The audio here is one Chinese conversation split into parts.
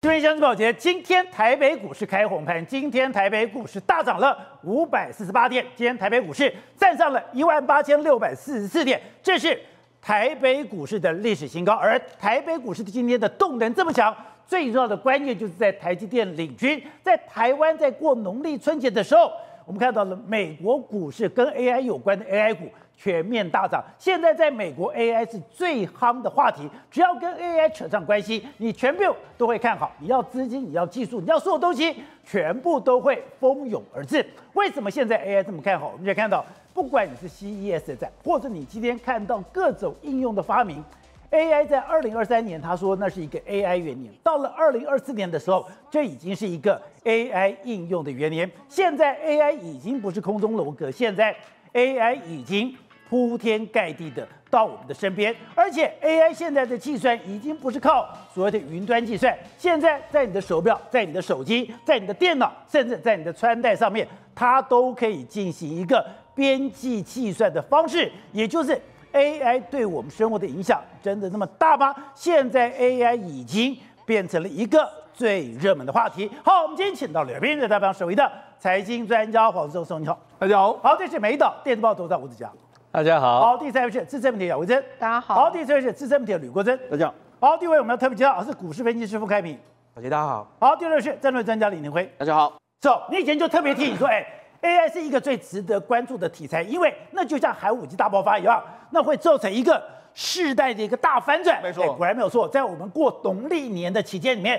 各位乡亲宝杰，今天台北股市开红盘，今天台北股市大涨了五百四十八点，今天台北股市站上了一万八千六百四十四点，这是台北股市的历史新高。而台北股市今天的动能这么强，最重要的关键就是在台积电领军，在台湾在过农历春节的时候，我们看到了美国股市跟 AI 有关的 AI 股。全面大涨，现在在美国 AI 是最夯的话题，只要跟 AI 扯上关系，你全部都会看好。你要资金，你要技术，你要所有东西，全部都会蜂拥而至。为什么现在 AI 这么看好？我们就看到，不管你是 CES 的展，或者你今天看到各种应用的发明，AI 在二零二三年他说那是一个 AI 元年，到了二零二四年的时候，这已经是一个 AI 应用的元年。现在 AI 已经不是空中楼阁，现在 AI 已经。铺天盖地的到我们的身边，而且 AI 现在的计算已经不是靠所谓的云端计算，现在在你的手表、在你的手机、在你的电脑，甚至在你的穿戴上面，它都可以进行一个边际计算的方式。也就是 AI 对我们生活的影响真的那么大吗？现在 AI 已经变成了一个最热门的话题。好，我们今天请到了编者代表首位的财经专家黄世聪，你好，大家好。好，这是美岛电子报头条吴子嘉。大家好，好，第三位是资深媒体姚维珍，大家好，好，第四位是资深媒体吕国珍，大家好，好，第五位我们要特别介绍是股市分析师傅开平，大家好，好，第六位是战略专家李宁辉，大家好，走，你以前就特别提你说，哎，AI 是一个最值得关注的题材，因为那就像海武纪大爆发一样，那会造成一个世代的一个大翻转，没错，果然没有错，在我们过农历年的期间里面，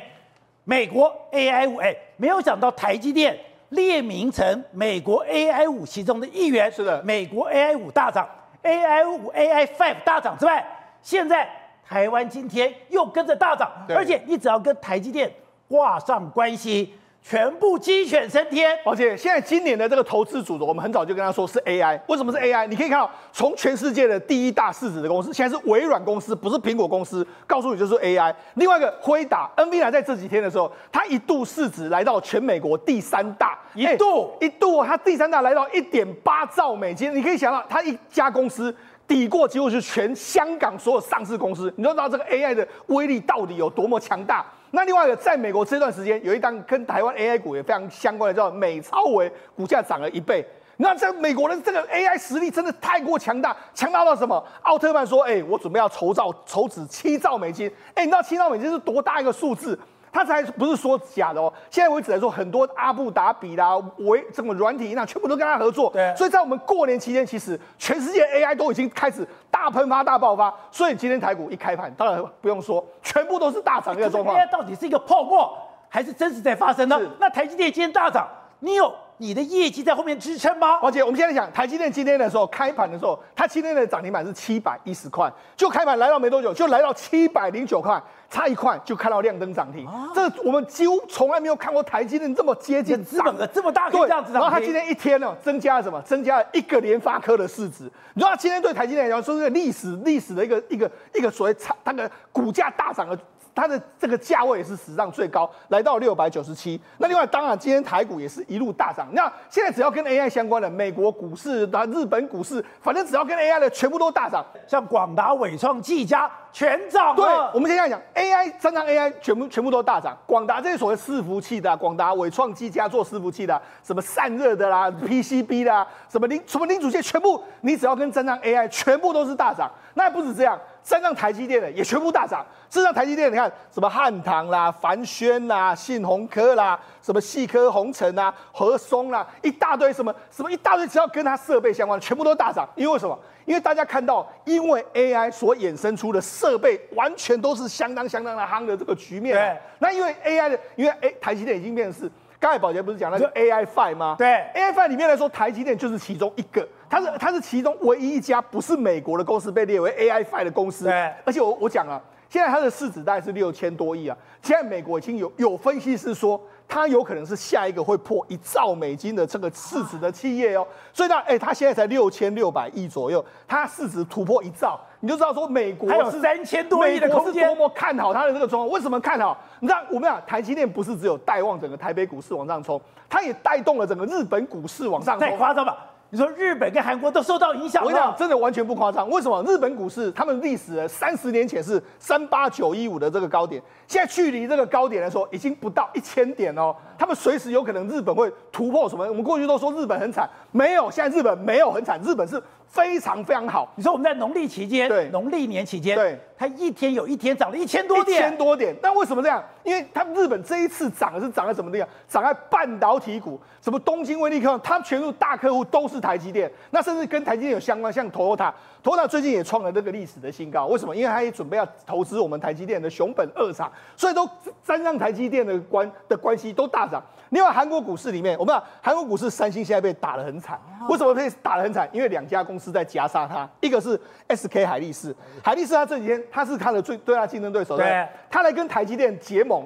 美国 AI 五，哎，没有想到台积电列名成美国 AI 五其中的一员，是的，美国 AI 五大涨。AI 五、AI Five 大涨之外，现在台湾今天又跟着大涨，而且你只要跟台积电挂上关系。全部鸡犬升天，而且现在今年的这个投资组合，我们很早就跟他说是 AI。为什么是 AI？你可以看到，从全世界的第一大市值的公司，现在是微软公司，不是苹果公司，告诉你就是 AI。另外一个辉达，NVIDIA 在这几天的时候，它一度市值来到全美国第三大，一度一度它第三大来到一点八兆美金。你可以想到，它一家公司抵过几乎是全香港所有上市公司，你就知道这个 AI 的威力到底有多么强大。那另外一个，在美国这段时间，有一档跟台湾 AI 股也非常相关的，叫美超维，股价涨了一倍。那在美国的这个 AI 实力真的太过强大，强大到什么？奥特曼说：“哎，我准备要筹造筹资七兆美金。”哎，你知道七兆美金是多大一个数字？他才不是说假的哦，现在为止来说，很多阿布达比啦、维这么软体银行全部都跟他合作。对，所以在我们过年期间，其实全世界 AI 都已经开始大喷发、大爆发。所以今天台股一开盘，当然不用说，全部都是大涨的状况。AI 到底是一个泡沫，还是真实在发生呢？那台积电今天大涨，你有？你的业绩在后面支撑吗？而且我们现在讲台积电今天的时候开盘的时候，它今天的涨停板是七百一十块，就开盘来到没多久，就来到七百零九块，差一块就看到亮灯涨停。啊、这我们几乎从来没有看过台积电这么接近资本额这么大，对，这样子。然后它今天一天呢，增加了什么？增加了一个联发科的市值。你知道它今天对台积电来讲，说是历史历史的一个一个一个所谓差，那个股价大涨的。它的这个价位也是史上最高，来到六百九十七。那另外，当然今天台股也是一路大涨。那现在只要跟 AI 相关的，美国股市、啊日本股市，反正只要跟 AI 的，全部都大涨。像广达、伟创、技嘉全涨。对，我们现在讲 AI，三张 AI 全部全部都大涨。广达这些所谓伺服器的，广达、伟创、技嘉做伺服器的，什么散热的啦、PCB 啦，什么零什么零组件，全部你只要跟真正 AI，全部都是大涨。那还不止这样。站上台积电的也全部大涨，事实上台积电你看什么汉唐啦、凡轩啦、信鸿科啦、什么细科宏成啦、和松啦，一大堆什么什么一大堆，只要跟它设备相关的，全部都大涨。因为什么？因为大家看到，因为 AI 所衍生出的设备，完全都是相当相当的夯的这个局面。对，那因为 AI 的，因为哎，台积电已经变成是。刚才宝杰不是讲那个 AI Five 吗？对，AI Five 里面来说，台积电就是其中一个，它是它是其中唯一一家不是美国的公司被列为 AI Five 的公司。对，而且我我讲了，现在它的市值大概是六千多亿啊。现在美国已经有有分析师说，它有可能是下一个会破一兆美金的这个市值的企业哦。所以呢，哎，它现在才六千六百亿左右，它市值突破一兆。你就知道说美国还有三千多亿的空间，多么看好它的这个状况？为什么看好？你知道我们讲台积电不是只有带旺整个台北股市往上冲，它也带动了整个日本股市往上冲。太夸张吧？你说日本跟韩国都受到影响？我跟你讲，真的完全不夸张。为什么？日本股市他们历史三十年前是三八九一五的这个高点，现在距离这个高点来说已经不到一千点哦。他们随时有可能日本会突破什么？我们过去都说日本很惨，没有，现在日本没有很惨，日本是非常非常好。你说我们在农历期间，对，农历年期间，对，它一天有一天涨了一千多点，一千多点。那为什么这样？因为它日本这一次涨的是涨在什么地方？涨在半导体股，什么东京威力科，它全部大客户都是台积电，那甚至跟台积电有相关，像 Toyota，Toyota 最近也创了这个历史的新高。为什么？因为它也准备要投资我们台积电的熊本二厂，所以都沾上台积电的关的关系都大涨。另外，韩国股市里面，我们讲韩国股市，三星现在被打得很惨。为什么被打得很惨？因为两家公司在夹杀他，一个是 SK 海力士，海力士他这几天他是他的最最大竞争对手，对，他来跟台积电结盟。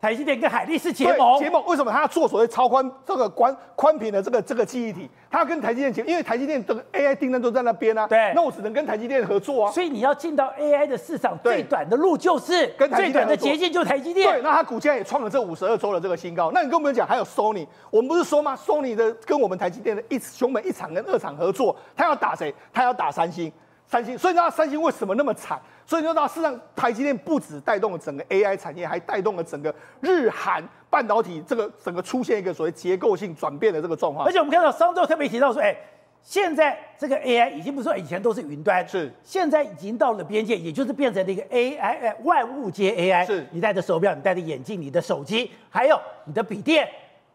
台积电跟海力士结盟，结盟为什么？他要做所谓超宽这个宽宽频的这个这个记忆体，他要跟台积电结，因为台积电的 AI 订单都在那边啊。对，那我只能跟台积电合作啊。所以你要进到 AI 的市场，最短的路就是跟最短的捷径就是台积电。对，那它股价也创了这五十二周的这个新高。那你跟我们讲，还有 Sony，我们不是说吗？Sony 的跟我们台积电的一熊本一厂跟二厂合作，他要打谁？他要打三星。三星，所以你知道三星为什么那么惨？所以你知道，事实上台积电不止带动了整个 AI 产业，还带动了整个日韩半导体这个整个出现一个所谓结构性转变的这个状况。而且我们看到商周特别提到说，哎，现在这个 AI 已经不是说以前都是云端，是现在已经到了边界，也就是变成了一个 AI，哎，万物皆 AI。是你戴着手表，你戴着眼镜，你的手机，还有你的笔电，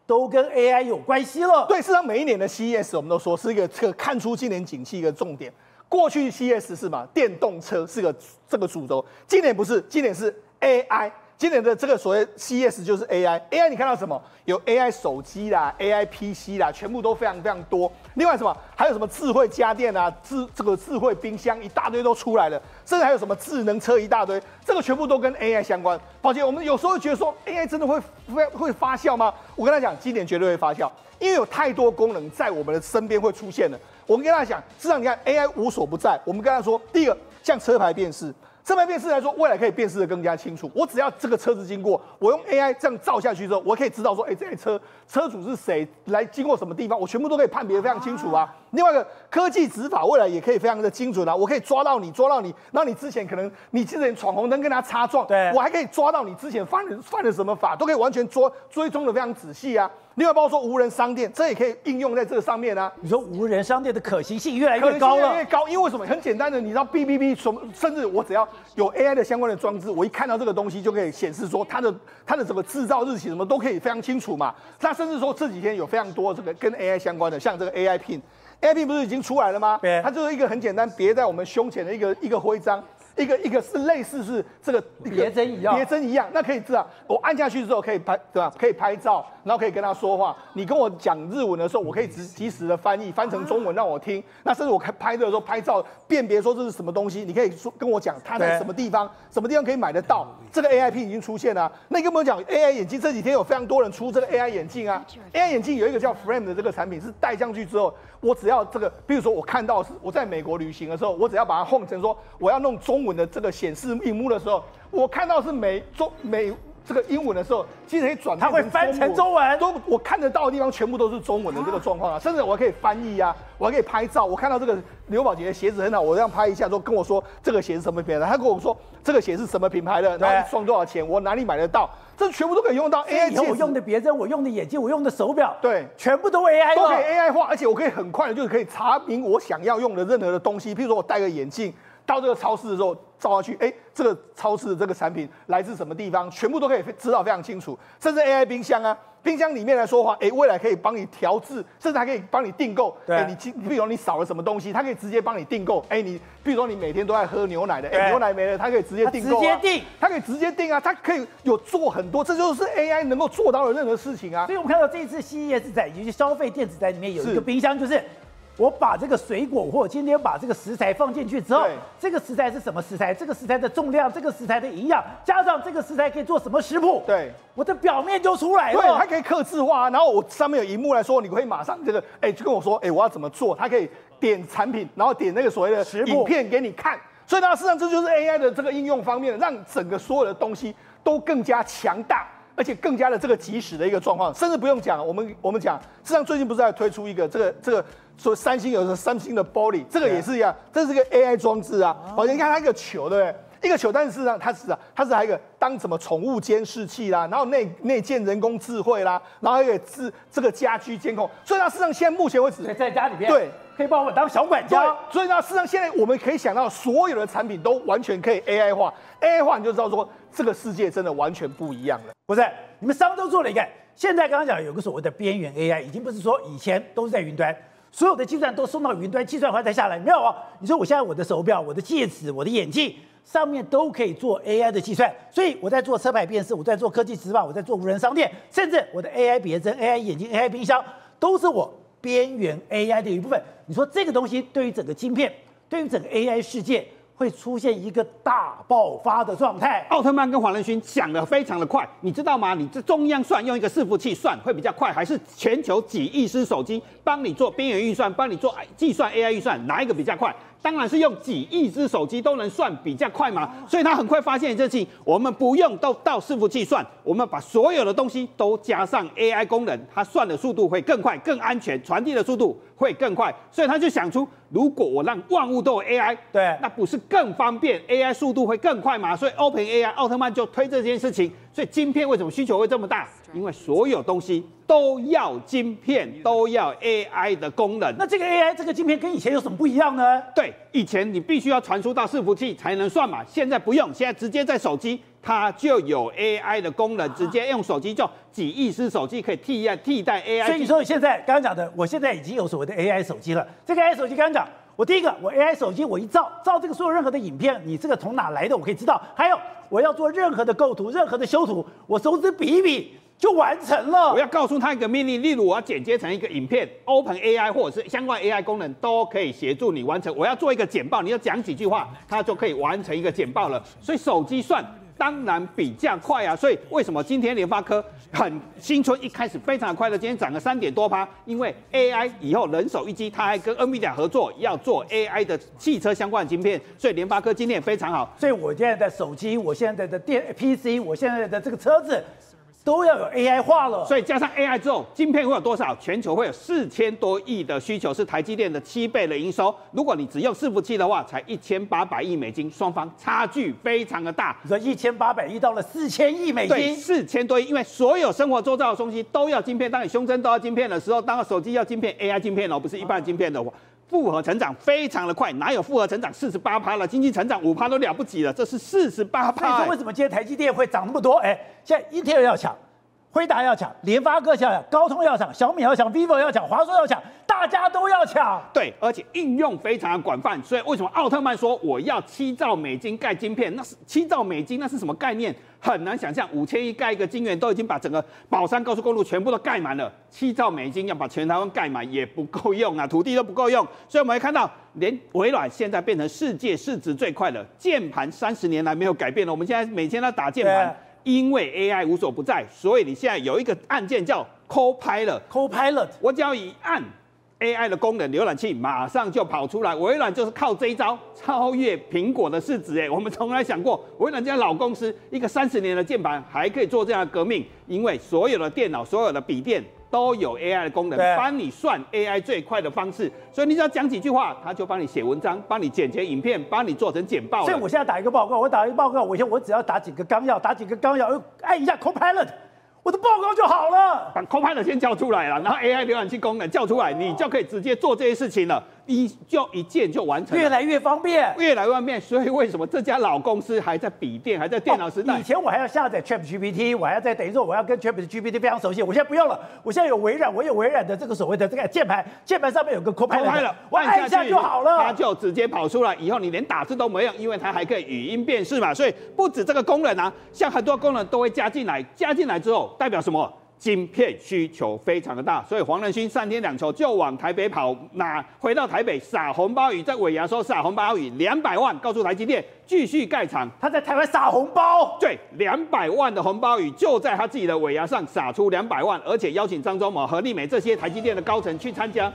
都跟 AI 有关系了。对，事实上每一年的 CES 我们都说是一个这个看出今年景气一个重点。过去 CS 是嘛？电动车是个这个主轴，今年不是，今年是 AI。今年的这个所谓 CS 就是 AI。AI 你看到什么？有 AI 手机啦，AI PC 啦，全部都非常非常多。另外什么？还有什么智慧家电啊？智这个智慧冰箱一大堆都出来了，甚至还有什么智能车一大堆，这个全部都跟 AI 相关。抱歉，我们有时候觉得说 AI 真的会会会发酵吗？我跟他讲，今年绝对会发酵，因为有太多功能在我们的身边会出现了。我们跟大家讲，市场你看 AI 无所不在。我们跟他说，第一个像车牌辨识，车牌辨识来说，未来可以辨识的更加清楚。我只要这个车子经过，我用 AI 这样照下去之后，我可以知道说，哎，这台车车主是谁，来经过什么地方，我全部都可以判别得非常清楚啊。另外一个科技执法，未来也可以非常的精准啊。我可以抓到你，抓到你，那你之前可能你之前闯红灯跟他擦撞，对，我还可以抓到你之前犯了犯了什么法，都可以完全捉追踪的非常仔细啊。另外，包括说无人商店，这也可以应用在这个上面啊。你说无人商店的可行性越来越高了，越来越高，因为为什么？很简单的，你知道 B B B 什么？甚至我只要有 AI 的相关的装置，我一看到这个东西就可以显示说它的它的什么制造日期什么都可以非常清楚嘛。那甚至说这几天有非常多这个跟 AI 相关的，像这个 AI Pin，AI Pin 不是已经出来了吗？它就是一个很简单别在我们胸前的一个一个徽章。一个一个是类似是这个别针一样，别针一样，那可以知道，我按下去之后可以拍，对吧？可以拍照，然后可以跟他说话。你跟我讲日文的时候，我可以及及时的翻译，翻成中文让我听。那甚至我开拍的时候拍照，辨别说这是什么东西，你可以说跟我讲它在什么地方，什么地方可以买得到。这个 AI Pin 已经出现了。那你跟我讲 AI 眼镜，这几天有非常多人出这个 AI 眼镜啊。AI 眼镜有一个叫 Frame 的这个产品，是戴上去之后，我只要这个，比如说我看到是我在美国旅行的时候，我只要把它换成说我要弄中文的这个显示。屏幕的时候，我看到是美中美这个英文的时候，其实可以转，它会翻成中文，都我看得到的地方全部都是中文的这个状况啊，甚至我还可以翻译啊，我还可以拍照。我看到这个刘宝杰的鞋子很好，我这样拍一下，说跟我说这个鞋是什么品牌的，他跟我说这个鞋是什么品牌的，然后算多少钱，我哪里买得到，这全部都可以用到 AI。以后我用的别针，我用的眼镜，我用的手表，对，全部都 AI 都可以 AI 化，而且我可以很快的就可以查明我想要用的任何的东西，譬如说我戴个眼镜。到这个超市的时候，照下去，哎，这个超市的这个产品来自什么地方，全部都可以知道非常清楚。甚至 AI 冰箱啊，冰箱里面来说的话，哎，未来可以帮你调制，甚至还可以帮你订购。对，哎，你比如说你少了什么东西，它可以直接帮你订购。哎，你比如说你每天都在喝牛奶的，哎，牛奶没了，它可以直接订购啊。直接订，它可以直接订啊，它可以有做很多，这就是 AI 能够做到的任何事情啊。所以我们看到这一次 CES 展，就是消费电子展里面有一个冰箱，就是。我把这个水果，或今天把这个食材放进去之后，这个食材是什么食材？这个食材的重量，这个食材的营养，加上这个食材可以做什么食谱？对，我的表面就出来了。对，它可以刻字化，然后我上面有荧幕来说，你可以马上这个，哎，就跟我说，哎，我要怎么做？它可以点产品，然后点那个所谓的食谱影片给你看。所以呢，事实上这就是 AI 的这个应用方面，让整个所有的东西都更加强大。而且更加的这个及时的一个状况，甚至不用讲，我们我们讲，实际上最近不是在推出一个这个这个说三星有个三星的玻璃，这个也是一样，这是个 AI 装置啊，好，你看它一个球，对不对？一个球，但是事实上它是啊，它是还有一个当什么宠物监视器啦，然后内内建人工智慧啦，然后还有智这个家居监控，所以它事实上现在目前为止在家里面对可以帮我当小管家，所以呢事实上现在我们可以想到所有的产品都完全可以 AI 化，AI 化你就知道说这个世界真的完全不一样了。不是，你们商都做了一个，现在刚刚讲有个所谓的边缘 AI，已经不是说以前都是在云端，所有的计算都送到云端，计算完再下来，没有啊？你说我现在我的手表、我的戒指、我的眼镜。上面都可以做 AI 的计算，所以我在做车牌辨识，我在做科技执法，我在做无人商店，甚至我的 AI 别针、AI 眼镜、AI 冰箱，都是我边缘 AI 的一部分。你说这个东西对于整个晶片，对于整个 AI 世界，会出现一个大爆发的状态。奥特曼跟黄仁勋想的非常的快，你知道吗？你这中央算用一个伺服器算会比较快，还是全球几亿只手机帮你做边缘运算，帮你做计算 AI 预算，哪一个比较快？当然是用几亿只手机都能算比较快嘛，所以他很快发现一件事情，我们不用都到伺服器算，我们把所有的东西都加上 AI 功能，它算的速度会更快、更安全，传递的速度会更快，所以他就想出，如果我让万物都有 AI，对，那不是更方便，AI 速度会更快嘛？所以 OpenAI 奥特曼就推这件事情，所以晶片为什么需求会这么大？因为所有东西都要晶片，都要 AI 的功能。那这个 AI 这个晶片跟以前有什么不一样呢？对，以前你必须要传输到伺服器才能算嘛，现在不用，现在直接在手机，它就有 AI 的功能，直接用手机就几亿只手机可以替代替代 AI。所以你说现在刚刚讲的，我现在已经有所谓的 AI 手机了。这个 AI 手机刚刚讲，我第一个我 AI 手机我一照照这个所有任何的影片，你这个从哪来的我可以知道。还有我要做任何的构图、任何的修图，我手指比一比。就完成了。我要告诉他一个命令，例如我要剪接成一个影片，OpenAI 或者是相关 AI 功能都可以协助你完成。我要做一个简报，你要讲几句话，它就可以完成一个简报了。所以手机算当然比较快啊。所以为什么今天联发科很新春一开始非常快乐，今天涨了三点多趴？因为 AI 以后人手一机，它还跟 NVIDIA 合作要做 AI 的汽车相关的芯片，所以联发科今天也非常好。所以我现在的手机，我现在的电 PC，我现在的这个车子。都要有 AI 化了，所以加上 AI 之后，晶片会有多少？全球会有四千多亿的需求，是台积电的七倍的营收。如果你只用伺服器的话，才一千八百亿美金，双方差距非常的大。你说一千八百亿到了四千亿美金，对，四千多亿，因为所有生活周遭的东西都要晶片。当你胸针都要晶片的时候，当手机要晶片，AI 晶片哦，不是一般的晶片的话，复合成长非常的快。哪有复合成长四十八趴了？经济成长五趴都了不起了，这是四十八趴。你说为什么今天台积电会涨那么多？哎，现在一天要抢。辉达要抢，联发科要抢，高通要抢，小米要抢，vivo 要抢，华硕要抢，大家都要抢。对，而且应用非常的广泛。所以为什么奥特曼说我要七兆美金盖晶片？那是七兆美金，那是什么概念？很难想象，五千亿盖一个晶圆都已经把整个宝山高速公路全部都盖满了。七兆美金要把全台湾盖满也不够用啊，土地都不够用。所以我们会看到，连微软现在变成世界市值最快的键盘，三十年来没有改变了。我们现在每天都打键盘。因为 AI 无所不在，所以你现在有一个按键叫 Copilot。Copilot，我只要一按 AI 的功能，浏览器马上就跑出来。微软就是靠这一招超越苹果的市值。哎，我们从来想过，微软这家老公司一个三十年的键盘还可以做这样的革命，因为所有的电脑、所有的笔电。都有 AI 的功能，帮你算 AI 最快的方式，所以你只要讲几句话，他就帮你写文章，帮你剪辑影片，帮你做成简报。所以我现在打一个报告，我打一个报告，我现我只要打几个纲要，打几个纲要，按一下 Copilot。我的报告就好了，把 Copilot 先叫出来了，然后 AI 浏览器功能叫出来，你就可以直接做这些事情了，一就一键就完成，越来越方便，越来越方便。所以为什么这家老公司还在笔电，还在电脑时代？以前我还要下载 ChatGPT，我还要在等于说我要跟 ChatGPT 非常熟悉，我现在不用了，我现在有微软，我有微软的这个所谓的这个键盘，键盘上面有个 Copilot，我按一下就好了，它就直接跑出来，以后你连打字都没用，因为它还可以语音辨识嘛。所以不止这个功能啊，像很多功能都会加进来，加进来之后代表什么？晶片需求非常的大，所以黄仁勋三天两头就往台北跑，那回到台北撒红包雨，在尾牙说撒红包雨两百万，告诉台积电继续盖厂。他在台湾撒红包，对，两百万的红包雨就在他自己的尾牙上撒出两百万，而且邀请张忠谋、何立美这些台积电的高层去参加。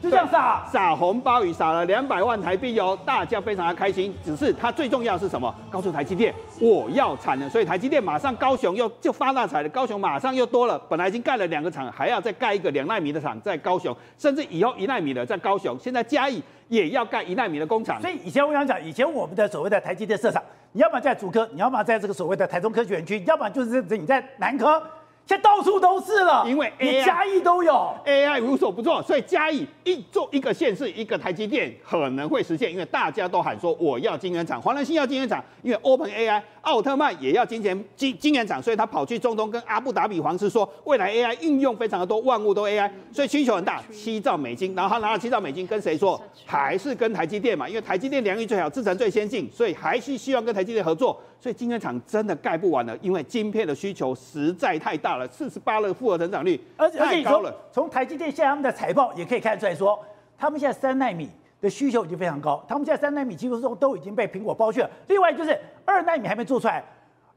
就这样撒撒红包雨，撒了两百万台币哦，大家非常的开心。只是它最重要的是什么？告诉台积电，我要产能，所以台积电马上高雄又就发大财了，高雄马上又多了，本来已经盖了两个厂，还要再盖一个两纳米的厂在高雄，甚至以后一纳米的在高雄，现在嘉义也要盖一纳米的工厂。所以以前我想讲，以前我们的所谓的台积电设厂，你要么在竹科，你要么在这个所谓的台中科学园区，要么就是你在南科。现在到处都是了，因为 AI, 你嘉义都有。AI 无所不做，所以嘉义一做一个县市一个台积电可能会实现，因为大家都喊说我要晶圆厂，华南新要晶圆厂，因为 OpenAI 奥特曼也要金钱金金圆厂，所以他跑去中东跟阿布达比皇室说，未来 AI 应用非常的多，万物都 AI，所以需求很大，七兆美金，然后他拿了七兆美金跟谁说？还是跟台积电嘛，因为台积电良率最好，制程最先进，所以还是希望跟台积电合作。所以晶圆厂真的盖不完了，因为晶片的需求实在太大了，四十八的复合成长率而且太高了。从台积电现在他们的财报也可以看出来说，他们现在三纳米的需求已经非常高，他们现在三纳米技术中都已经被苹果包去了。另外就是二纳米还没做出来。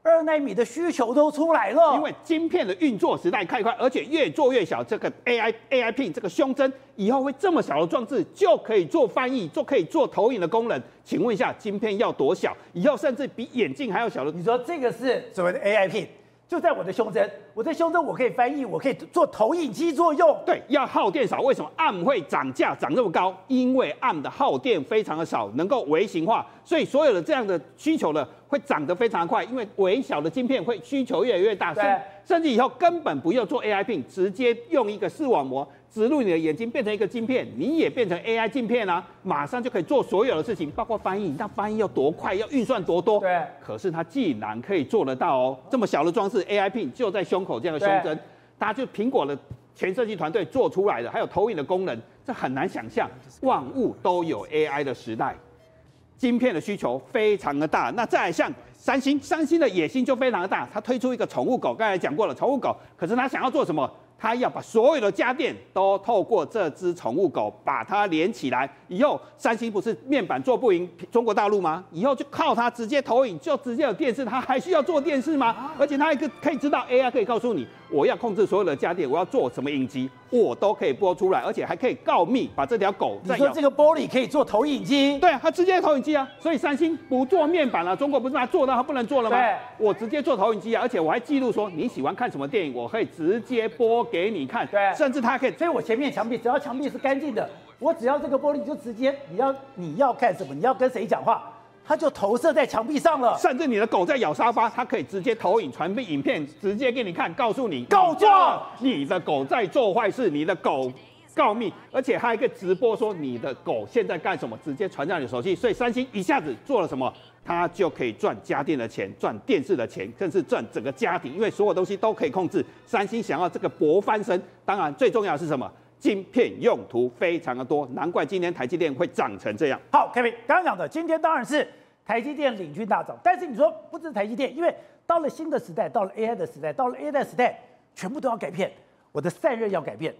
二纳米的需求都出来了，因为晶片的运作时代太快，而且越做越小。这个 AI AI Pin 这个胸针以后会这么小的装置就可以做翻译，就可以做投影的功能。请问一下，晶片要多小？以后甚至比眼镜还要小的？你说这个是所谓的 AI Pin？就在我的胸针，我在胸针我可以翻译，我可以做投影机作用。对，要耗电少。为什么暗会涨价涨这么高？因为暗的耗电非常的少，能够微型化，所以所有的这样的需求呢，会涨得非常快。因为微小的晶片会需求越来越大，甚甚至以后根本不用做 AI Pin，直接用一个视网膜。植入你的眼睛变成一个晶片，你也变成 AI 晶片啊，马上就可以做所有的事情，包括翻译。那翻译要多快，要运算多多。对。可是它竟然可以做得到哦，这么小的装置 AI Pin 就在胸口这样的胸针，大家就苹果的全设计团队做出来的，还有投影的功能，这很难想象，万物都有 AI 的时代，晶片的需求非常的大。那再像三星，三星的野心就非常的大，它推出一个宠物狗，刚才讲过了，宠物狗，可是它想要做什么？他要把所有的家电都透过这只宠物狗把它连起来，以后三星不是面板做不赢中国大陆吗？以后就靠它直接投影，就直接有电视，它还需要做电视吗？而且它还可可以知道 AI 可以告诉你，我要控制所有的家电，我要做什么影集，我都可以播出来，而且还可以告密，把这条狗。你说这个玻璃可以做投影机？对啊，它直接投影机啊，所以三星不做面板了，中国不是把它做到它不能做了吗？对，我直接做投影机啊，而且我还记录说你喜欢看什么电影，我可以直接播给你看。对。甚至它可以，所以我前面墙壁只要墙壁是干净的，我只要这个玻璃就直接，你要你要干什么，你要跟谁讲话，它就投射在墙壁上了。甚至你的狗在咬沙发，它可以直接投影传递影片，直接给你看，告诉你告状，你的狗在做坏事，你的狗告密，而且还可以直播说你的狗现在干什么，直接传到你的手机。所以三星一下子做了什么？他就可以赚家电的钱，赚电视的钱，更是赚整个家庭，因为所有东西都可以控制。三星想要这个博翻身，当然最重要的是什么？晶片用途非常的多，难怪今天台积电会涨成这样。好，Kevin 刚刚讲的，今天当然是台积电领军大涨，但是你说不只是台积电，因为到了新的时代，到了 AI 的时代，到了 AI 的时代，全部都要改变。我的散热要改变，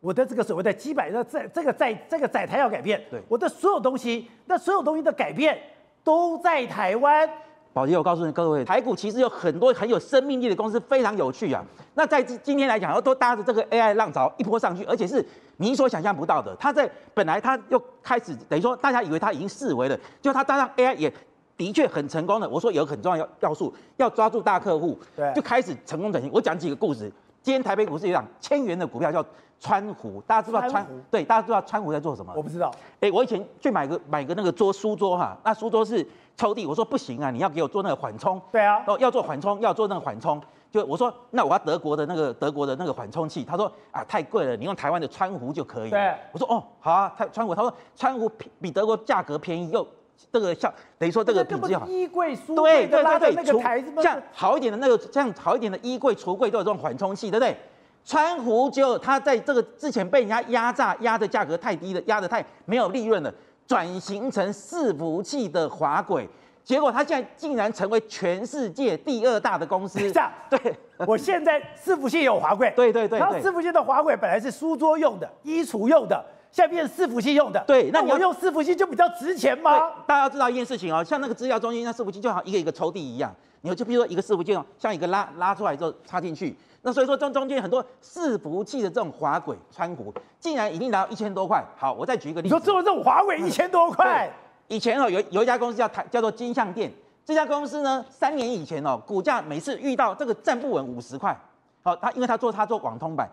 我的这个所谓的基板的载这个载这个载台要改变，对，我的所有东西，那所有东西的改变。都在台湾，宝杰，我告诉你各位，台股其实有很多很有生命力的公司，非常有趣啊。那在今今天来讲，都搭着这个 AI 浪潮一波上去，而且是你所想象不到的。它在本来它又开始等于说，大家以为它已经四维了，就它搭上 AI 也的确很成功的。我说有很重要要要素，要抓住大客户，对，就开始成功转型。我讲几个故事。今天台北股市有档千元的股票叫川湖，大家知道川湖？对，大家知道川湖在做什么？我不知道。哎、欸，我以前去买个买个那个桌书桌哈，那书桌是抽屉，我说不行啊，你要给我做那个缓冲。对啊。哦，要做缓冲，要做那个缓冲，就我说那我要德国的那个德国的那个缓冲器，他说啊太贵了，你用台湾的川湖就可以。对。我说哦好啊，川川湖，他说川湖比德国价格便宜又。这个像等于说这个品质好，衣柜、书柜对对对对，那个台子像好一点的那个，像好一点的衣柜、橱柜都有这种缓冲器，对不对？川湖就它在这个之前被人家压榨，压的价格太低了，压的太没有利润了，转型成伺服器的滑轨，结果它现在竟然成为全世界第二大的公司。这样，对，我现在伺服器有滑轨，对对对，然后伺服器的滑轨本来是书桌用的、衣橱用的。现在变成伺服器用的。对，那你要那我用伺服器就比较值钱吗？对，大家要知道一件事情哦，像那个资料中心，那伺服器就好像一个一个抽屉一样，你就比如说一个伺服器哦，像一个拉拉出来之后插进去，那所以说中中间很多伺服器的这种滑轨穿壶，竟然已经达到一千多块。好，我再举一个例子，你说做这种滑轨一千多块，以前哦有有一家公司叫台叫做金像店，这家公司呢三年以前哦股价每次遇到这个站不稳五十块，好，他因为他做他做网通版，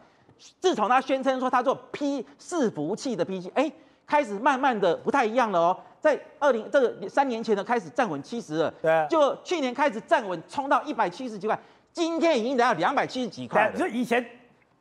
自从他宣称说他做 P 伺服器的 PC，哎。开始慢慢的不太一样了哦，在二零这个三年前呢，开始站稳七十了，对，就去年开始站稳，冲到一百七十几块，今天已经来到两百七十几块。了。就以前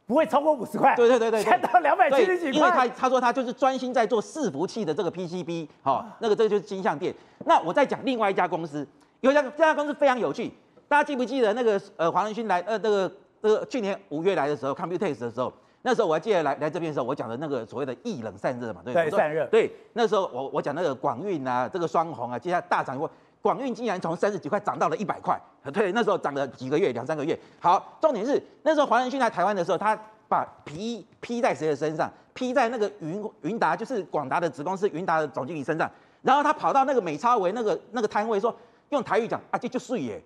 不会超过五十块？对对对对，现在到两百七十几块。因为他他说他就是专心在做伺服器的这个 PCB，好、哦，那个这个就是金像店。那我再讲另外一家公司，有一家这家公司非常有趣，大家记不记得那个呃黄仁勋来呃这个这个去年五月来的时候，Computex 的时候。那时候我还记得来来这边的时候，我讲的那个所谓的液冷散热嘛，对？散热。对，那时候我我讲那个广运啊，这个双红啊，接下来大涨过，广运竟然从三十几块涨到了一百块。对，那时候涨了几个月，两三个月。好，重点是那时候黄仁勋来台湾的时候，他把皮披在谁的身上？披在那个云云达，就是广达的子公司云达的总经理身上。然后他跑到那个美超维那个那个摊位说，用台语讲啊，这就碎耶。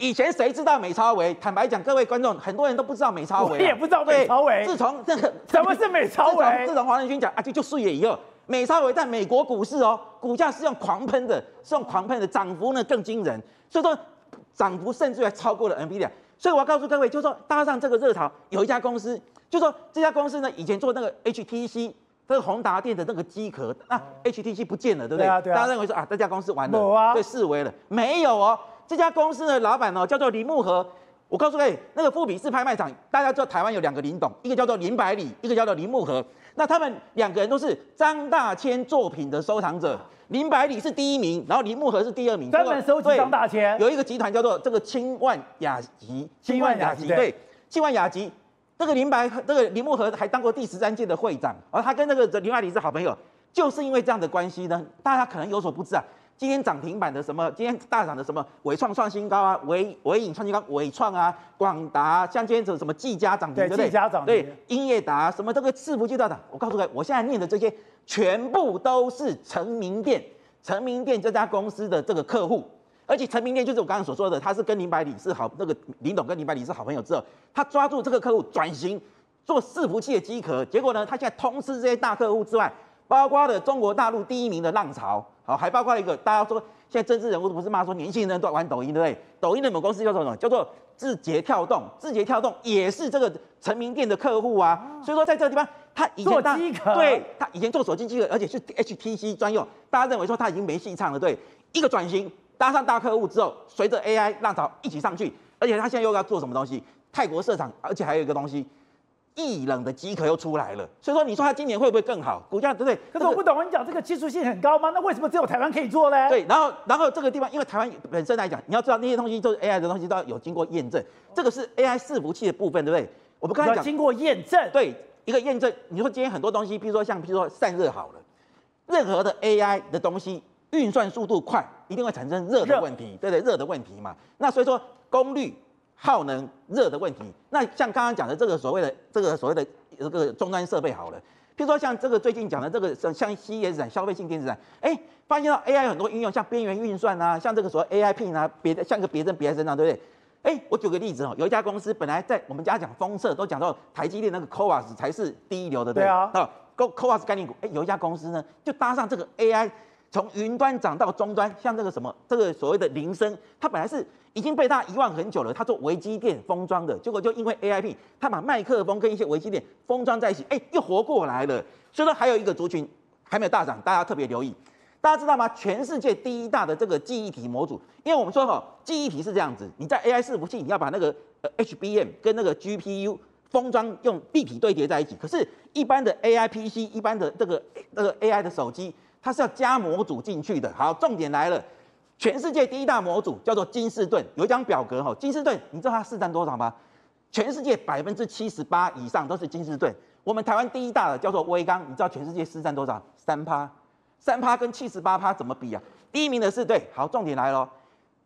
以前谁知道美超维？坦白讲，各位观众，很多人都不知道美超维、啊，我也不知道美超维。自从这个 什么是美超维？自从黄仁勋讲啊，就就数月以后，美超维在美国股市哦，股价是用狂喷的，是用狂喷的，涨幅呢更惊人，所以说涨幅甚至还超过了 NVIDIA。所以我要告诉各位，就是说搭上这个热潮，有一家公司，就是说这家公司呢，以前做那个 HTC，这个宏达电的那个机壳，那 HTC 不见了，对不对？对啊，对啊。大家认为说啊，这家公司完了，啊、对，式微了，没有哦。这家公司的老板哦，叫做林木和。我告诉各位，那个富比士拍卖场，大家知道台湾有两个林董，一个叫做林百里，一个叫做林木和。那他们两个人都是张大千作品的收藏者。林百里是第一名，然后林木和是第二名。专门收集张大千。有一个集团叫做这个千万雅集，千万雅集对，千万雅集。这个林百，这个林木和还当过第十三届的会长，而他跟那个林百里是好朋友，就是因为这样的关系呢，大家可能有所不知啊。今天涨停板的什么？今天大涨的什么？伟创创新高啊，伟伟影创新高，伟创啊，广达，像今天这什么技嘉涨停，对不对？技嘉涨停，对，英业达什么这个伺服器大涨。我告诉各位，我现在念的这些全部都是成名店，成名店这家公司的这个客户，而且成名电就是我刚刚所说的，他是跟林百里是好，那个林董跟林百里是好朋友之后，他抓住这个客户转型做伺服器的机壳，结果呢，他现在通吃这些大客户之外，包括了中国大陆第一名的浪潮。好，还包括一个，大家说现在政治人物都不是骂说年轻人都玩抖音，对不对？抖音的某公司叫做什么？叫做字节跳动，字节跳动也是这个成名店的客户啊。所以说在这个地方，他以前他对他以前做手机机壳，而且是 HTC 专用，大家认为说他已经没戏唱了。对，一个转型搭上大客户之后，随着 AI 浪潮一起上去，而且他现在又要做什么东西？泰国设厂，而且还有一个东西。液冷的饥渴又出来了，所以说你说它今年会不会更好？股价对不对？可是我不懂，你讲这个技术性很高吗？那为什么只有台湾可以做呢？对，然后然后这个地方，因为台湾本身来讲，你要知道那些东西都是 AI 的东西，都要有经过验证。这个是 AI 伺服器的部分，对不对？我们刚才讲经过验证，对一个验证。你说今天很多东西，比如说像比如说散热好了，任何的 AI 的东西运算速度快，一定会产生热的问题，对不对，热的问题嘛。那所以说功率。耗能热的问题，那像刚刚讲的这个所谓的这个所谓的这个终端设备好了，譬如说像这个最近讲的这个像像 CES 展消费性电子展，哎，发现到 AI 有很多应用，像边缘运算啊，像这个所谓 AI Pin 啊，别的像个别针别在身上，对不对？哎，我举个例子哦，有一家公司本来在我们家讲封测都讲到台积电那个 CoWoS 才是第一流的，对，对啊，啊 CoWoS 概念股，哎，有一家公司呢就搭上这个 AI。从云端涨到终端，像这个什么，这个所谓的铃声，它本来是已经被大家遗忘很久了。它做微机电封装的，结果就因为 AIP，它把麦克风跟一些微机电封装在一起，哎，又活过来了。所以说还有一个族群还没有大涨，大家特别留意。大家知道吗？全世界第一大的这个记忆体模组，因为我们说哈，记忆体是这样子，你在 AI 伺服器，你要把那个呃 HBM 跟那个 GPU 封装用立体堆叠在一起，可是，一般的 AI PC，一般的这个这个 AI 的手机。它是要加模组进去的。好，重点来了，全世界第一大模组叫做金士顿，有一张表格哈，金士顿，你知道它市占多少吗？全世界百分之七十八以上都是金士顿。我们台湾第一大的叫做威刚，你知道全世界市占多少？三趴，三趴跟七十八趴怎么比啊？第一名的是对，好，重点来了，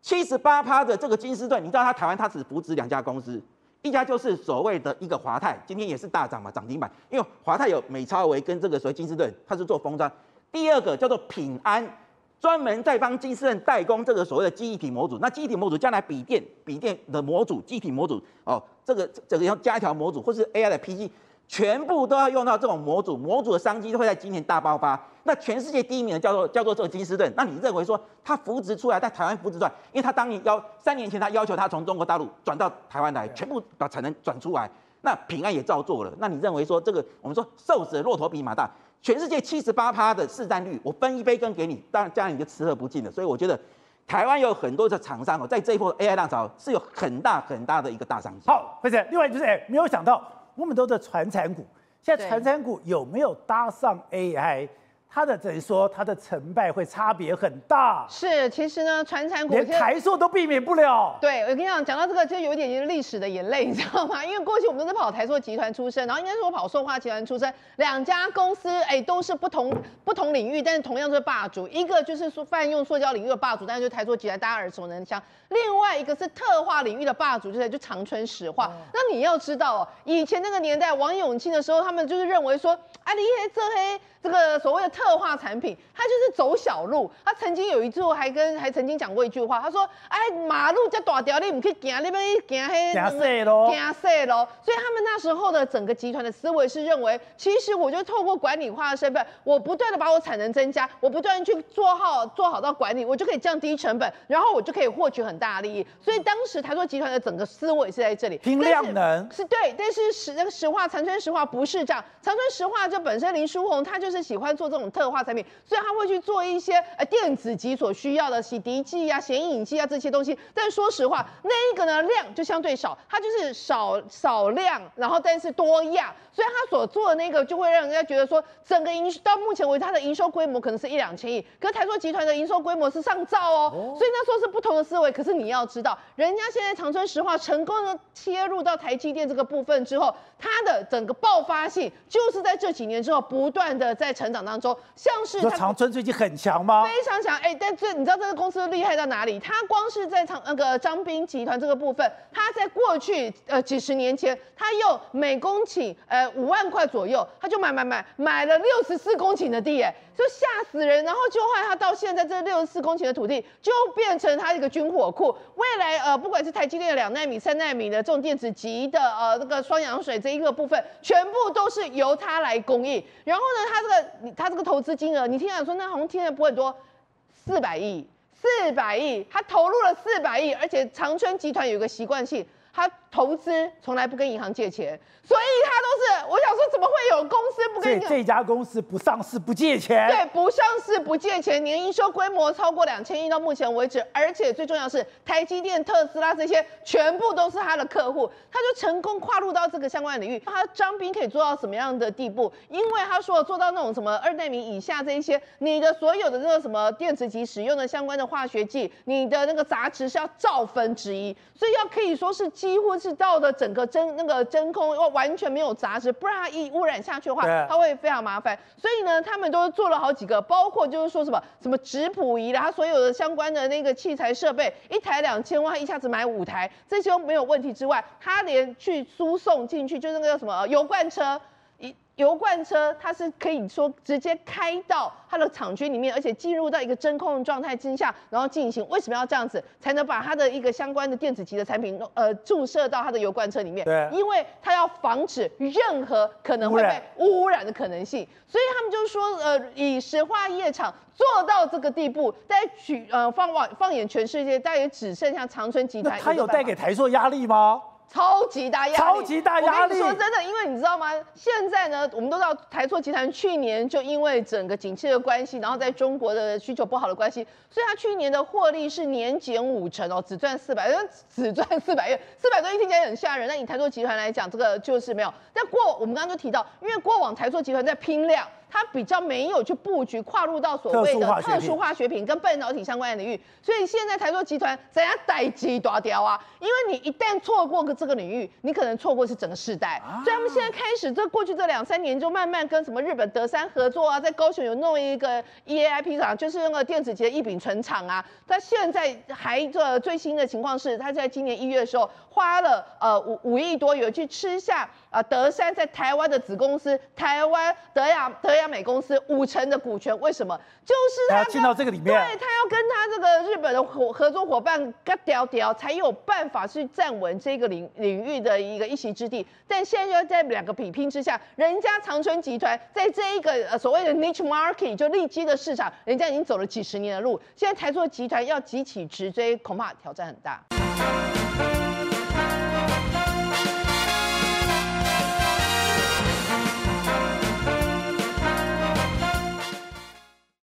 七十八趴的这个金士顿，你知道它台湾它只扶持两家公司，一家就是所谓的一个华泰，今天也是大涨嘛，涨停板，因为华泰有美超微跟这个所谓金士顿，它是做封装。第二个叫做品安，专门在帮金士顿代工这个所谓的记忆体模组。那记忆体模组将来笔电、笔电的模组、记忆体模组哦，这个这个要加一条模组，或是 AI 的 PC。全部都要用到这种模组，模组的商机都会在今年大爆发。那全世界第一名的叫做叫做这个金斯顿，那你认为说他扶植出来，在台湾扶植出来，因为他当年要三年前他要求他从中国大陆转到台湾来，全部把产能转出来，那平安也照做了。那你认为说这个我们说瘦死的骆驼比马大，全世界七十八趴的市占率，我分一杯羹给你，当然这样你就吃喝不尽了。所以我觉得台湾有很多的厂商哦，在这一波 AI 浪潮是有很大很大的一个大商机。好，或者另外就是哎，没有想到。我们都在传产股，现在传产股有没有搭上 AI？它的等于说，它的成败会差别很大。是，其实呢，传产股连台塑都避免不了。对，我跟你讲，讲到这个，就有一点历史的眼泪，你知道吗？因为过去我们都是跑台塑集团出身，然后应该是我跑塑化集团出身，两家公司哎都是不同不同领域，但是同样都是霸主。一个就是说泛用塑胶领域的霸主，但是就台塑集团大家耳熟能详；另外一个是特化领域的霸主，就是就长春石化。哦、那你要知道哦，以前那个年代，王永庆的时候，他们就是认为说，啊，你黑这黑。这个所谓的特化产品，它就是走小路。他曾经有一次还跟还曾经讲过一句话，他说：“哎，马路这大条，你不可以行，你不可以行黑，行细路，行细路。”所以他们那时候的整个集团的思维是认为，其实我就透过管理化的身份，我不断的把我产能增加，我不断去做好做好到管理，我就可以降低成本，然后我就可以获取很大的利益。所以当时台塑集团的整个思维是在这里，拼量能是，是对，但是石那个石化长春石化不是这样，长春石化就本身林书鸿他就是。是喜欢做这种特化产品，所以他会去做一些呃电子级所需要的洗涤剂啊、显影剂啊这些东西。但说实话，那一个呢量就相对少，它就是少少量，然后但是多样，所以他所做的那个就会让人家觉得说，整个营到目前为止，它的营收规模可能是一两千亿，可是台塑集团的营收规模是上兆哦，哦所以那时候是不同的思维。可是你要知道，人家现在长春石化成功的切入到台积电这个部分之后，它的整个爆发性就是在这几年之后不断的在。在成长当中，像是说长春最近很强吗？非常强，哎、欸，但这你知道这个公司厉害到哪里？它光是在长那个张斌集团这个部分，它在过去呃几十年前，它用每公顷呃五万块左右，它就买买买买了六十四公顷的地，哎，就吓死人。然后就害他到现在这六十四公顷的土地就变成他一个军火库。未来呃不管是台积电的两纳米、三纳米的这种电子级的呃那个双氧水这一个部分，全部都是由他来供应。然后呢，他这个。他这个投资金额，你听讲说那好像听的不会很多，四百亿，四百亿，他投入了四百亿，而且长春集团有个习惯性，他投资从来不跟银行借钱。所以他都是，我想说，怎么会有公司不跟你？这家公司不上市不借钱？对，不上市不借钱，年营收规模超过两千亿到目前为止，而且最重要是台积电、特斯拉这些全部都是他的客户，他就成功跨入到这个相关领域。他张斌可以做到什么样的地步？因为他说做到那种什么二代米以下这一些，你的所有的那个什么电子级使用的相关的化学剂，你的那个杂质是要兆分之一，所以要可以说是几乎是到的整个真那个真空完全没有杂质，不然它一污染下去的话，它会非常麻烦。所以呢，他们都做了好几个，包括就是说什么什么质谱仪啦，它所有的相关的那个器材设备，一台两千万，一下子买五台，这些都没有问题之外，他连去输送进去，就是那个叫什么油罐车。油罐车它是可以说直接开到它的厂区里面，而且进入到一个真空的状态之下，然后进行。为什么要这样子？才能把它的一个相关的电子级的产品，呃，注射到它的油罐车里面。对。因为它要防止任何可能会被污染的可能性，所以他们就是说，呃，以石化业厂做到这个地步，在举呃放望放眼全世界，大概也只剩下长春集团。它有带给台塑压力吗？超级大压力，超级大压力。我跟你说真的，因为你知道吗？现在呢，我们都知道台塑集团去年就因为整个景气的关系，然后在中国的需求不好的关系，所以它去年的获利是年减五成哦，只赚四百，只赚四百亿，四百多亿听起来很吓人。那以台塑集团来讲，这个就是没有。但过我们刚刚就提到，因为过往台塑集团在拼量。它比较没有去布局跨入到所谓的特殊化学品跟半导体相关的领域，所以现在台塑集团怎样待机抓雕啊？因为你一旦错过个这个领域，你可能错过是整个世代。所以他们现在开始，这过去这两三年就慢慢跟什么日本德山合作啊，在高雄有弄一个 EAIP 厂，就是那个电子级的异丙醇厂啊。他现在还这最新的情况是，他在今年一月的时候花了呃五五亿多元去吃下。啊，德山在台湾的子公司台湾德亚德亚美公司五成的股权，为什么？就是他进到这个里面，对，他要跟他这个日本的合合作伙伴嘎屌屌，才有办法去站稳这个领领域的一个一席之地。但现在就在两个比拼之下，人家长春集团在这一个呃所谓的 niche market 就利基的市场，人家已经走了几十年的路，现在台塑集团要急起直追，恐怕挑战很大。